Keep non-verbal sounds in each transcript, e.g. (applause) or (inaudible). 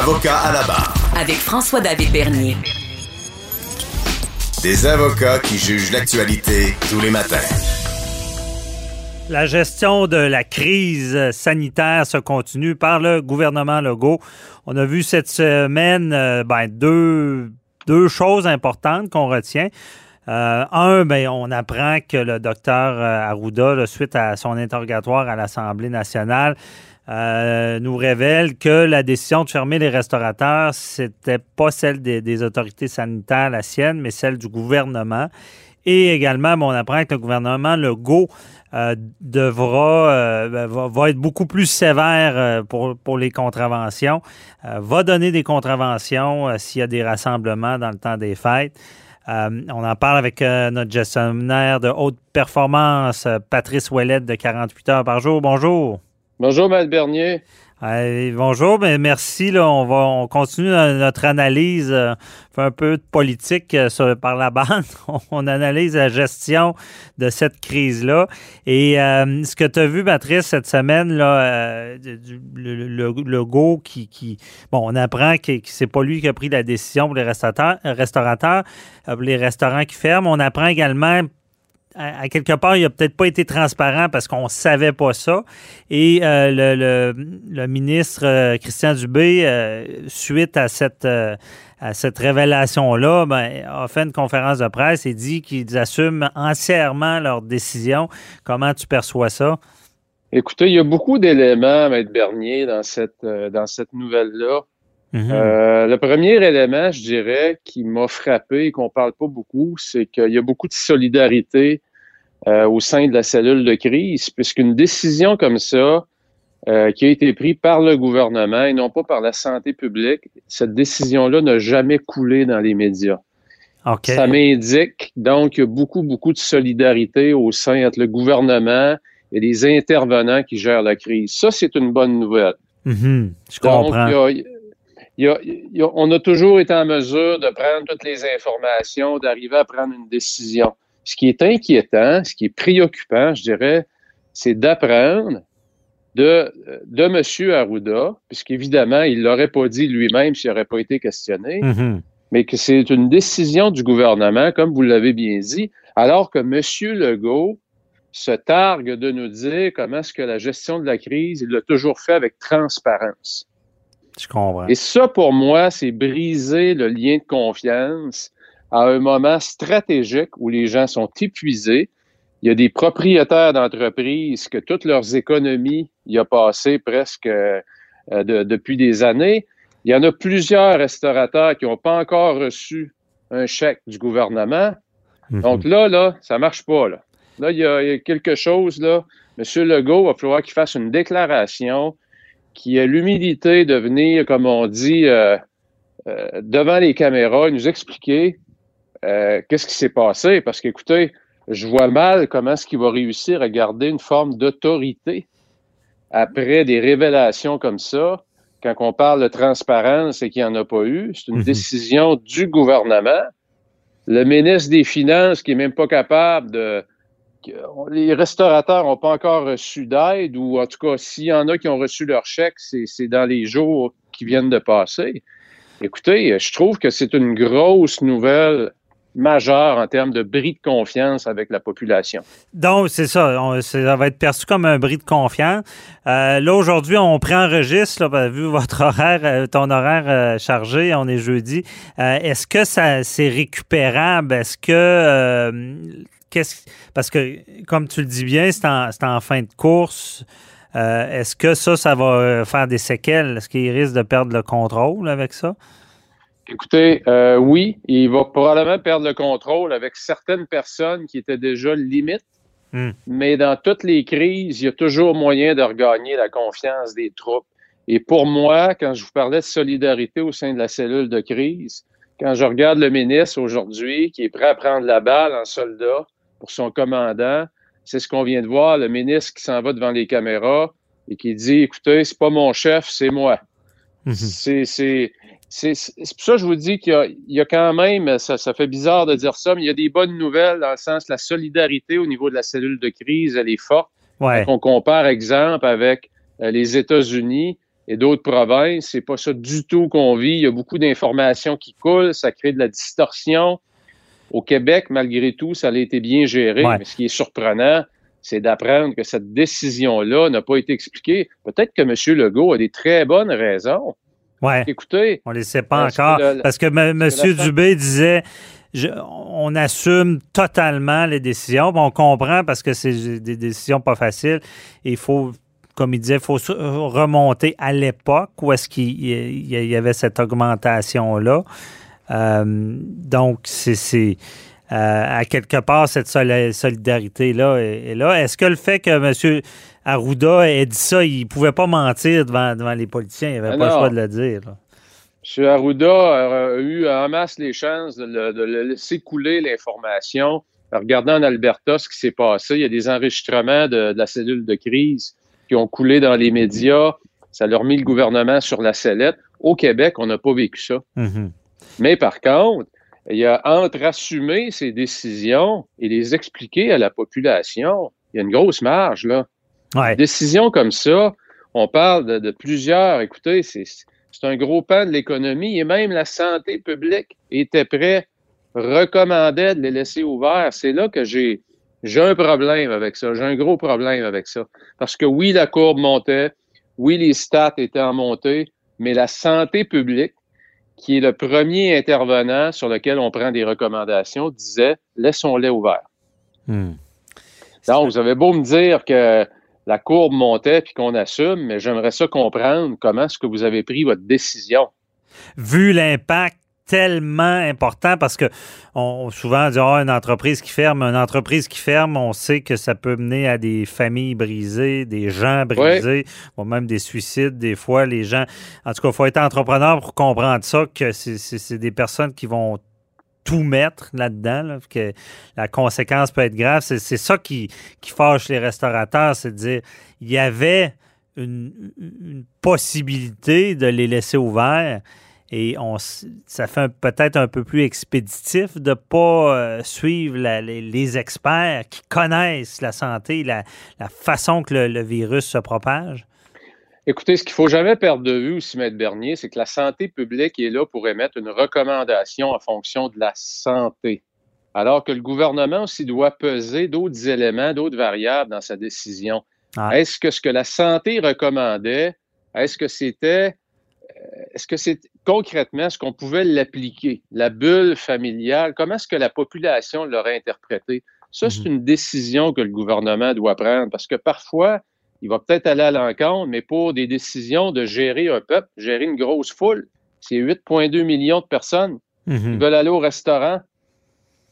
Avocat à la barre. Avec François-David Bernier. Des avocats qui jugent l'actualité tous les matins. La gestion de la crise sanitaire se continue par le gouvernement Legault. On a vu cette semaine euh, ben, deux, deux choses importantes qu'on retient. Euh, un, ben, on apprend que le docteur euh, Arruda, suite à son interrogatoire à l'Assemblée nationale, euh, nous révèle que la décision de fermer les restaurateurs, c'était pas celle des, autorités sanitaires, la sienne, mais celle du gouvernement. Et également, on apprend que le gouvernement Legault devra va, être beaucoup plus sévère pour, pour les contraventions, va donner des contraventions s'il y a des rassemblements dans le temps des fêtes. Euh, on en parle avec euh, notre gestionnaire de haute performance, euh, Patrice Ouellette de 48 heures par jour. Bonjour. Bonjour, Maître Bernier bonjour, mais merci. Là, on va on continue notre analyse, euh, un peu de politique euh, par la bande. (laughs) on analyse la gestion de cette crise-là. Et euh, ce que tu as vu, Patrice, cette semaine, là, le, go qui, Bon, on apprend que, que c'est pas lui qui a pris la décision pour les restaurateurs les restaurants qui ferment. On apprend également à, quelque part, il a peut-être pas été transparent parce qu'on savait pas ça. Et euh, le, ministre euh, Christian Dubé, euh, suite à cette, à cette révélation-là, ben, a fait une conférence de presse et dit qu'ils assument entièrement leur décision. Comment tu perçois ça? Écoutez, il y a beaucoup d'éléments, Maître Bernier, dans cette, dans cette nouvelle-là. Mhm. Euh, le premier élément, je dirais, qui m'a frappé et qu'on parle pas beaucoup, c'est qu'il y a beaucoup de solidarité euh, au sein de la cellule de crise, puisqu'une décision comme ça, euh, qui a été prise par le gouvernement et non pas par la santé publique, cette décision-là n'a jamais coulé dans les médias. Ça m'indique donc qu'il y a beaucoup, beaucoup de solidarité au sein entre le gouvernement et les intervenants qui gèrent la crise. Ça, c'est une bonne nouvelle. Mhm. je comprends on a toujours été en mesure de prendre toutes les informations, d'arriver à prendre une décision. Ce qui est inquiétant, ce qui est préoccupant, je dirais, c'est d'apprendre de, de M. Arruda, puisqu'évidemment, il ne l'aurait pas dit lui-même s'il n'aurait pas été questionné, mm-hmm. mais que c'est une décision du gouvernement, comme vous l'avez bien dit, alors que M. Legault se targue de nous dire comment est-ce que la gestion de la crise, il l'a toujours fait avec transparence. Et ça, pour moi, c'est briser le lien de confiance à un moment stratégique où les gens sont épuisés. Il y a des propriétaires d'entreprises que toutes leurs économies y a passé presque euh, depuis des années. Il y en a plusieurs restaurateurs qui n'ont pas encore reçu un chèque du gouvernement. Mhm. Donc là, là, ça marche pas. Là, là il, y a, quelque chose. Là. M. Legault va falloir qu'il fasse une déclaration qui a l'humilité de venir, comme on dit, euh, euh, devant les caméras et nous expliquer euh, qu'est-ce qui s'est passé. Parce qu'écoutez, je vois mal comment est-ce qu'il va réussir à garder une forme d'autorité après des révélations comme ça. Quand on parle de transparence et qu'il n'y en a pas eu, c'est une mhm. décision du gouvernement. Le ministre des Finances qui est même pas capable de, les restaurateurs n'ont pas encore reçu d'aide, ou en tout cas, s'il y en a qui ont reçu leur chèque, c'est dans les jours qui viennent de passer. Écoutez, je trouve que c'est une grosse nouvelle majeure en termes de bris de confiance avec la population. Donc, c'est ça. ça va être perçu comme un bris de confiance. Euh, là, aujourd'hui, on prend registre, là, vu votre horaire, euh, ton horaire euh, chargé, on est jeudi. Est-ce que c'est récupérable? Est-ce que parce que, comme tu le dis bien, c'est en, fin de course. Euh, est-ce que ça, ça va euh, faire des séquelles? Est-ce qu'il risque de perdre le contrôle avec ça? Écoutez, euh, oui, il va probablement perdre le contrôle avec certaines personnes qui étaient déjà limites. Hmm. Mais dans toutes les crises, il y a toujours moyen de regagner la confiance des troupes. Et pour moi, quand je vous parlais de solidarité au sein de la cellule de crise, quand je regarde le ministre aujourd'hui qui est prêt à prendre la balle en soldat, pour son commandant. C'est ce qu'on vient de voir, le ministre qui s'en va devant les caméras et qui dit écoutez, c'est pas mon chef, c'est moi. Mhm. C'est pour ça que je vous dis qu'il y, a quand même, ça, fait bizarre de dire ça, mais il y a des bonnes nouvelles dans le sens la solidarité au niveau de la cellule de crise, elle est forte. Ouais. On compare, exemple, avec euh, les États-Unis. et d'autres provinces. C'est pas ça du tout qu'on vit. Il y a beaucoup d'informations qui coulent, ça crée de la distorsion. Au Québec, malgré tout, ça a été bien géré. Mais ce qui est surprenant, c'est d'apprendre que cette décision-là n'a pas été expliquée. Peut-être que M. Legault a des très bonnes raisons. Ouais. Écoutez. On ne les sait pas encore. parce que M. Dubé disait on assume totalement les décisions. On comprend parce que c'est des décisions pas faciles. Il faut comme il disait, il faut remonter à l'époque où est-ce qu'il y avait cette augmentation-là. Euh, donc, c'est euh, à quelque part cette solidarité-là est, là. Est-ce que le fait que M. Arruda ait dit ça, il ne pouvait pas mentir devant, les politiciens, il n'avait pas le choix de le dire? M. Arruda a eu en masse les chances de, le, laisser couler l'information. Regardant en Alberta ce qui s'est passé, il y a des enregistrements de, de la cellule de crise qui ont coulé dans les médias. Ça leur a mis le gouvernement sur la sellette. Au Québec, on n'a pas vécu ça. Mm-hmm. Mais par contre, il y a entre assumer ces décisions et les expliquer à la population, il y a une grosse marge, là. Ouais. Décisions comme ça, on parle de, plusieurs. Écoutez, c'est un gros pan de l'économie et même la santé publique était prêt, recommandait de les laisser ouverts. C'est là que j'ai j'ai un problème avec ça. J'ai un gros problème avec ça. Parce que oui, la courbe montait, oui, les stats étaient en montée, mais la santé publique, qui est le premier intervenant sur lequel on prend des recommandations, disait laissons-les ouverts. Hmm. Donc, vous avez beau me dire que la courbe montait puis qu'on assume, mais j'aimerais ça comprendre comment est-ce que vous avez pris votre décision. Vu l'impact tellement important parce que on, souvent on dit oh, une entreprise qui ferme, une entreprise qui ferme, on sait que ça peut mener à des familles brisées, des gens brisés, même des suicides des fois. Les gens, en tout cas, il faut être entrepreneur pour comprendre ça que c'est des personnes qui vont tout mettre là-dedans, que la conséquence peut être grave. C'est ça qui, qui fâche les restaurateurs, c'est de dire il y avait une possibilité de les laisser ouverts et on, ça fait peut-être un peu plus expéditif de ne pas euh, suivre les, experts qui connaissent la santé, la, façon que le, virus se propage? Écoutez, ce qu'il ne faut jamais perdre de vue aussi, M. Bernier, c'est que la santé publique est là pour émettre une recommandation en fonction de la santé. Alors que le gouvernement aussi doit peser d'autres éléments, d'autres variables dans sa décision. Ah. Est-ce que ce que la santé recommandait, est-ce que c'était est-ce que c'est concrètement ce qu'on pouvait l'appliquer, la bulle familiale, comment est-ce que la population l'aurait interprété? Ça, c'est mhm. une décision que le gouvernement doit prendre parce que parfois, il va peut-être aller à l'encontre, mais pour des décisions de gérer un peuple, gérer une grosse foule, c'est 8,2 millions de personnes qui mhm. veulent aller au restaurant.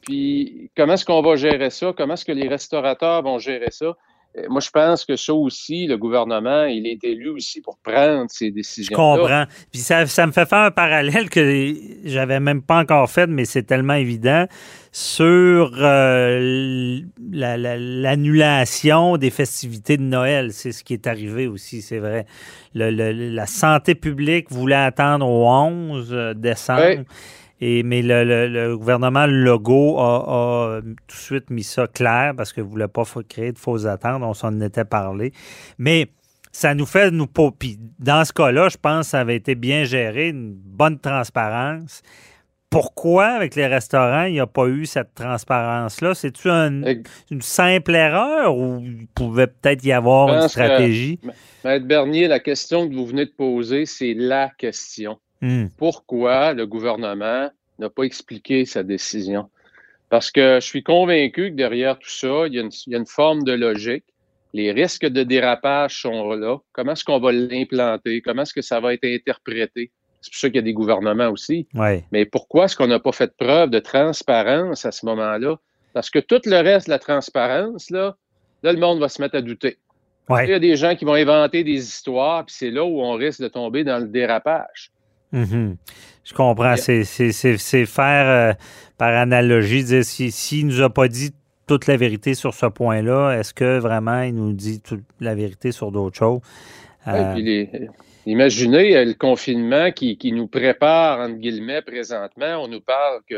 Puis, comment est-ce qu'on va gérer ça? Comment est-ce que les restaurateurs vont gérer ça? Euh, moi, je pense que ça aussi, le gouvernement, il est élu aussi pour prendre ces décisions. -là. Je comprends. Puis ça, ça, me fait faire un parallèle que j'avais même pas encore fait, mais c'est tellement évident sur euh, l'annulation des festivités de Noël. C'est ce qui est arrivé aussi, c'est vrai. Le, la santé publique voulait attendre au 11 euh, mais le, gouvernement Legault a, tout de suite mis ça clair parce qu'il ne voulait pas créer de fausses attentes. On s'en était parlé. Mais ça nous fait nous Puis dans ce cas-là, je pense que ça avait été bien géré, une bonne transparence. Pourquoi, avec les restaurants, il n'y a pas eu cette transparence-là? C'est-tu une simple erreur ou il pouvait peut-être y avoir une stratégie? Maître Bernier, la question que vous venez de poser, c'est la question. Hmm. Pourquoi le gouvernement n'a pas expliqué sa décision? Parce que je suis convaincu que derrière tout ça, il y a une, forme de logique. Les risques de dérapage sont là. Comment est-ce qu'on va l'implanter? Comment est-ce que ça va être interprété? C'est pour ça qu'il y a des gouvernements aussi. Mais pourquoi est-ce qu'on n'a pas fait preuve de transparence à ce moment-là? Parce que tout le reste de la transparence, là, là, le monde va se mettre à douter. Il y a des gens qui vont inventer des histoires, puis c'est là où on risque de tomber dans le dérapage. Mhm. Je comprends. C'est faire euh, par analogie, dire s'il si, ne nous a pas dit toute la vérité sur ce point-là, est-ce que vraiment il nous dit toute la vérité sur d'autres choses? Euh, imaginez euh, le confinement qui, nous prépare, entre guillemets, présentement. On nous parle que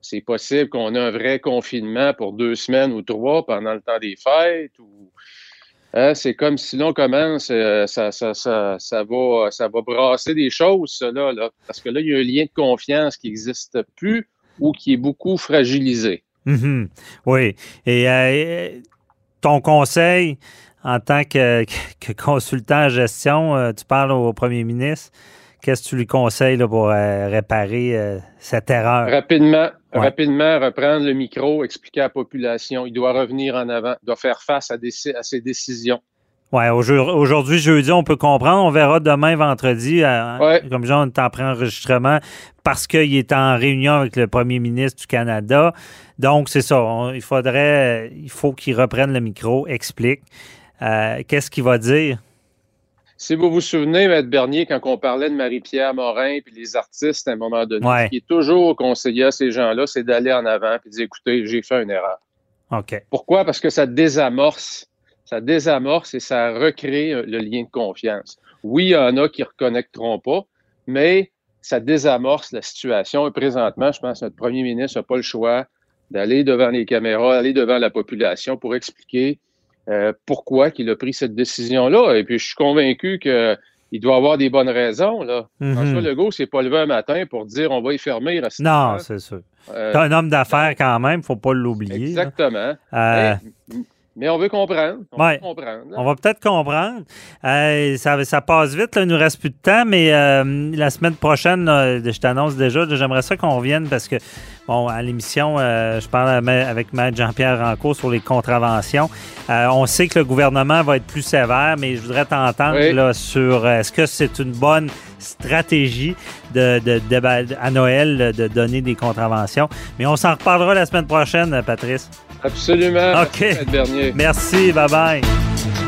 c'est possible qu'on ait un vrai confinement pour deux semaines ou trois pendant le temps des fêtes ou Hein, c'est comme si l'on commence, euh, ça, ça, ça, ça, va, ça va brasser des choses, ça, là, là, parce que là, il y a un lien de confiance qui n'existe plus ou qui est beaucoup fragilisé. Mhm. Oui. Et euh, ton conseil en tant que, que consultant en gestion, euh, tu parles au premier ministre. Qu'est-ce que tu lui conseilles là, pour euh, réparer cette erreur? Rapidement, rapidement reprendre le micro, expliquer à la population. Il doit revenir en avant, il doit faire face à, des, à ses décisions. Oui, aujourd'hui, jeudi, on peut comprendre. On verra demain, vendredi, euh, Ouais. comme genre, on est en pré-enregistrement parce qu'il est en réunion avec le premier ministre du Canada. Donc, c'est ça. On- il faudrait, il faut qu'il reprenne le micro, explique. Euh, Qu'est-ce qu'il va dire? Si vous vous souvenez, Maître Bernier, quand on parlait de Marie-Pierre Morin puis les artistes à un moment donné, Ouais. ce qui est toujours conseillé à ces gens-là, c'est d'aller en avant et de dire écoutez, j'ai fait une erreur. OK. Pourquoi? Parce que ça désamorce. Ça désamorce et ça recrée euh, le lien de confiance. Oui, il y en a qui ne reconnecteront pas, mais ça désamorce la situation. Et présentement, je pense que notre premier ministre n'a pas le choix d'aller devant les caméras, aller devant la population pour expliquer euh, pourquoi il a pris cette décision-là. Et puis, je suis convaincu qu'il doit avoir des bonnes raisons. Là. Mhm. François Legault s'est pas levé un matin pour dire on va y fermer. Non, c'est sûr. Euh, T'es un homme d'affaires quand même, faut pas l'oublier. exactement. Euh, Mais, mais on veut comprendre. On Ouais. veut comprendre. On va peut-être comprendre. Euh, ça, ça passe vite, là, il nous reste plus de temps, mais euh, la semaine prochaine, là, je t'annonce déjà, j'aimerais ça qu'on revienne parce que, bon, à l'émission, euh, je parle avec- Maître Jean-Pierre Rancourt sur les contraventions. Euh, on sait que le gouvernement va être plus sévère, mais je voudrais t'entendre Oui. là, sur euh, est-ce que c'est une bonne stratégie de, de- de- à Noël de donner des contraventions? Mais on s'en reparlera la semaine prochaine, Patrice. Absolument. OK. Merci, Bernier. Merci, bye bye.